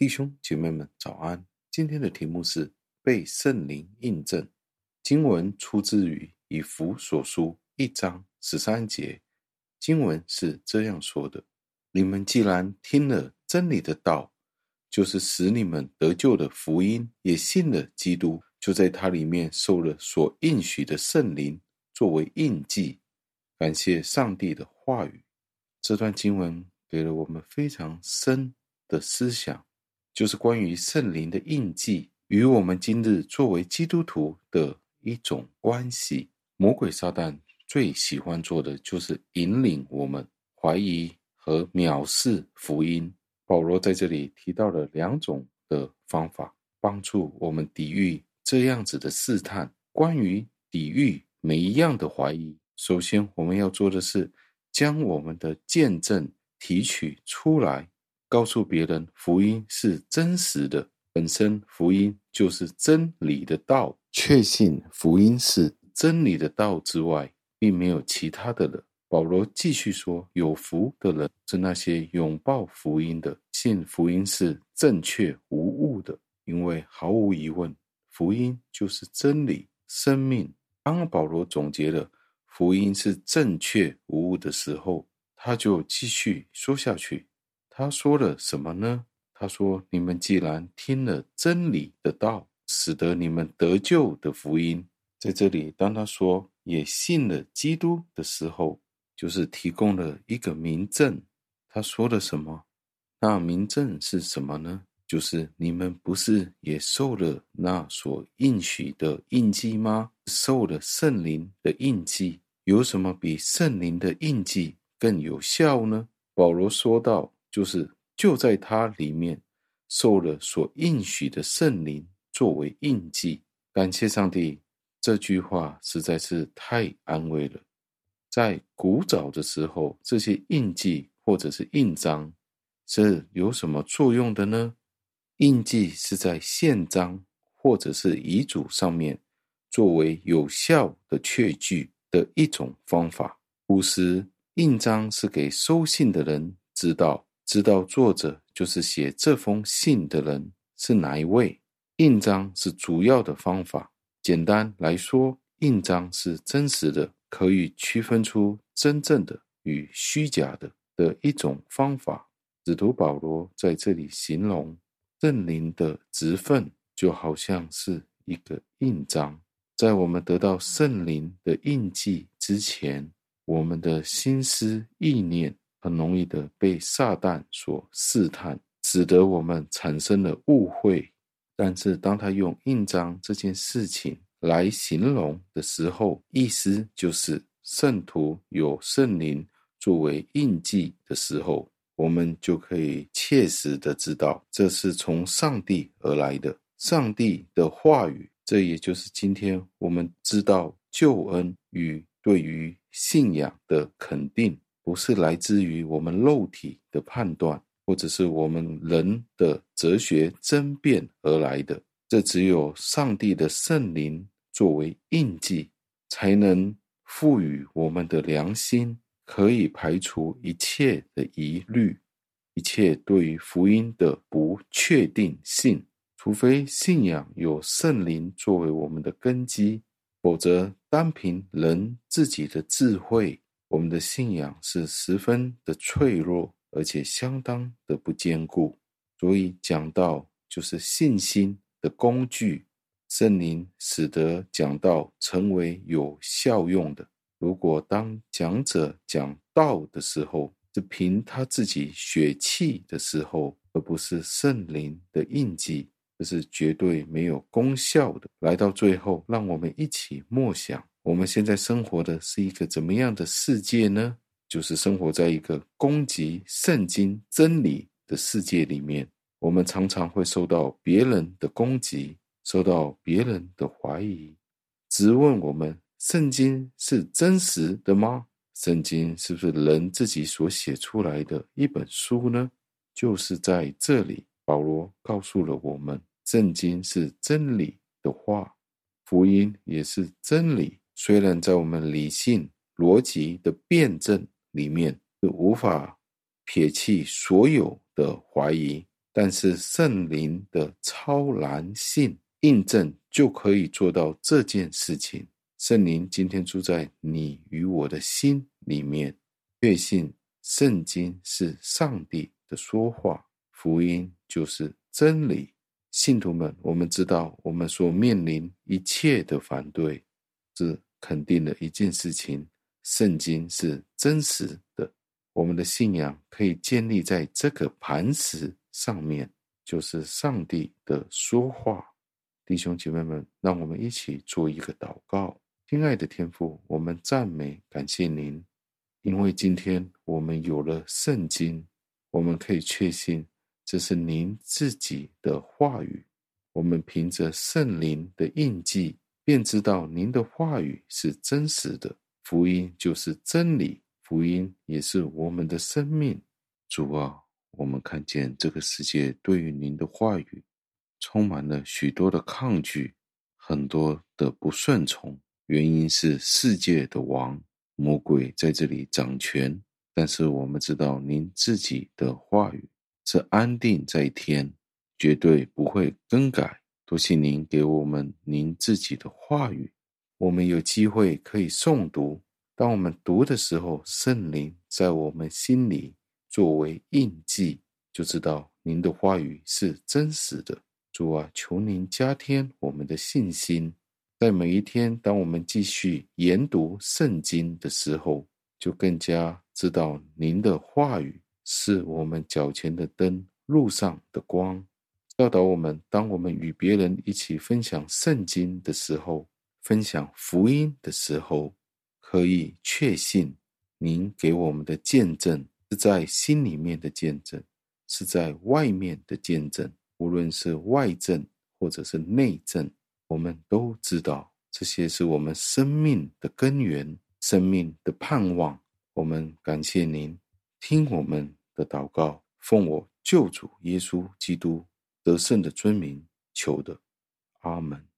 弟兄姐妹们，早安！今天的题目是被圣灵印证。经文出自于以弗所书一章十三节，经文是这样说的：“你们既然听了真理的道，就是使你们得救的福音，也信了基督，就在他里面受了所应许的圣灵作为印记。”感谢上帝的话语。这段经文给了我们非常深的思想。就是关于圣灵的印记与我们今日作为基督徒的一种关系。魔鬼撒旦最喜欢做的就是引领我们怀疑和藐视福音。保罗在这里提到了两种的方法，帮助我们抵御这样子的试探。关于抵御每一样的怀疑，首先我们要做的是将我们的见证提取出来。告诉别人福音是真实的，本身福音就是真理的道。确信福音是真理的道之外，并没有其他的了。保罗继续说：“有福的人是那些拥抱福音的，信福音是正确无误的，因为毫无疑问，福音就是真理、生命。”当保罗总结了福音是正确无误的时候，他就继续说下去。他说了什么呢？他说：“你们既然听了真理的道，使得你们得救的福音，在这里，当他说也信了基督的时候，就是提供了一个明证。他说了什么？那明证是什么呢？就是你们不是也受了那所应许的印记吗？受了圣灵的印记，有什么比圣灵的印记更有效呢？”保罗说道。就是就在他里面受了所应许的圣灵作为印记，感谢上帝，这句话实在是太安慰了。在古早的时候，这些印记或者是印章是有什么作用的呢？印记是在宪章或者是遗嘱上面作为有效的确据的一种方法。古时印章是给收信的人知道。知道作者就是写这封信的人是哪一位，印章是主要的方法。简单来说，印章是真实的，可以区分出真正的与虚假的的一种方法。使徒保罗在这里形容圣灵的职分，就好像是一个印章，在我们得到圣灵的印记之前，我们的心思意念。很容易的被撒旦所试探，使得我们产生了误会。但是，当他用印章这件事情来形容的时候，意思就是圣徒有圣灵作为印记的时候，我们就可以切实的知道这是从上帝而来的，上帝的话语。这也就是今天我们知道救恩与对于信仰的肯定。不是来自于我们肉体的判断，或者是我们人的哲学争辩而来的。这只有上帝的圣灵作为印记，才能赋予我们的良心，可以排除一切的疑虑，一切对于福音的不确定性。除非信仰有圣灵作为我们的根基，否则单凭人自己的智慧。我们的信仰是十分的脆弱，而且相当的不坚固。所以讲道就是信心的工具，圣灵使得讲道成为有效用的。如果当讲者讲道的时候，是凭他自己血气的时候，而不是圣灵的印记，这是绝对没有功效的。来到最后，让我们一起默想。我们现在生活的是一个怎么样的世界呢？就是生活在一个攻击圣经真理的世界里面。我们常常会受到别人的攻击，受到别人的怀疑，质问我们：圣经是真实的吗？圣经是不是人自己所写出来的一本书呢？就是在这里，保罗告诉了我们：圣经是真理的话，福音也是真理。虽然在我们理性逻辑的辩证里面是无法撇弃所有的怀疑，但是圣灵的超然性印证就可以做到这件事情。圣灵今天住在你与我的心里面，确信圣经是上帝的说话，福音就是真理。信徒们，我们知道我们所面临一切的反对，是肯定的一件事情：圣经是真实的。我们的信仰可以建立在这个磐石上面，就是上帝的说话。弟兄姐妹们，让我们一起做一个祷告。亲爱的天父，我们赞美感谢您，因为今天我们有了圣经，我们可以确信这是您自己的话语。我们凭着圣灵的印记，便知道您的话语是真实的。福音就是真理，福音也是我们的生命。主啊，我们看见这个世界对于您的话语充满了许多的抗拒，很多的不顺从。原因是世界的王魔鬼在这里掌权，但是我们知道您自己的话语是安定在天，绝对不会更改。多谢您给我们您自己的话语，我们有机会可以诵读。当我们读的时候，圣灵在我们心里作为印记，就知道您的话语是真实的。主啊，求您加添我们的信心。在每一天，当我们继续研读圣经的时候，就更加知道您的话语是我们脚前的灯，路上的光，教导我们。当我们与别人一起分享圣经的时候，分享福音的时候，可以确信您给我们的见证是在心里面的见证，是在外面的见证，无论是外证或者是内证。我们都知道，这些是我们生命的根源，生命的盼望。我们感谢您，听我们的祷告，奉我救主耶稣基督得胜的尊名求的，阿门。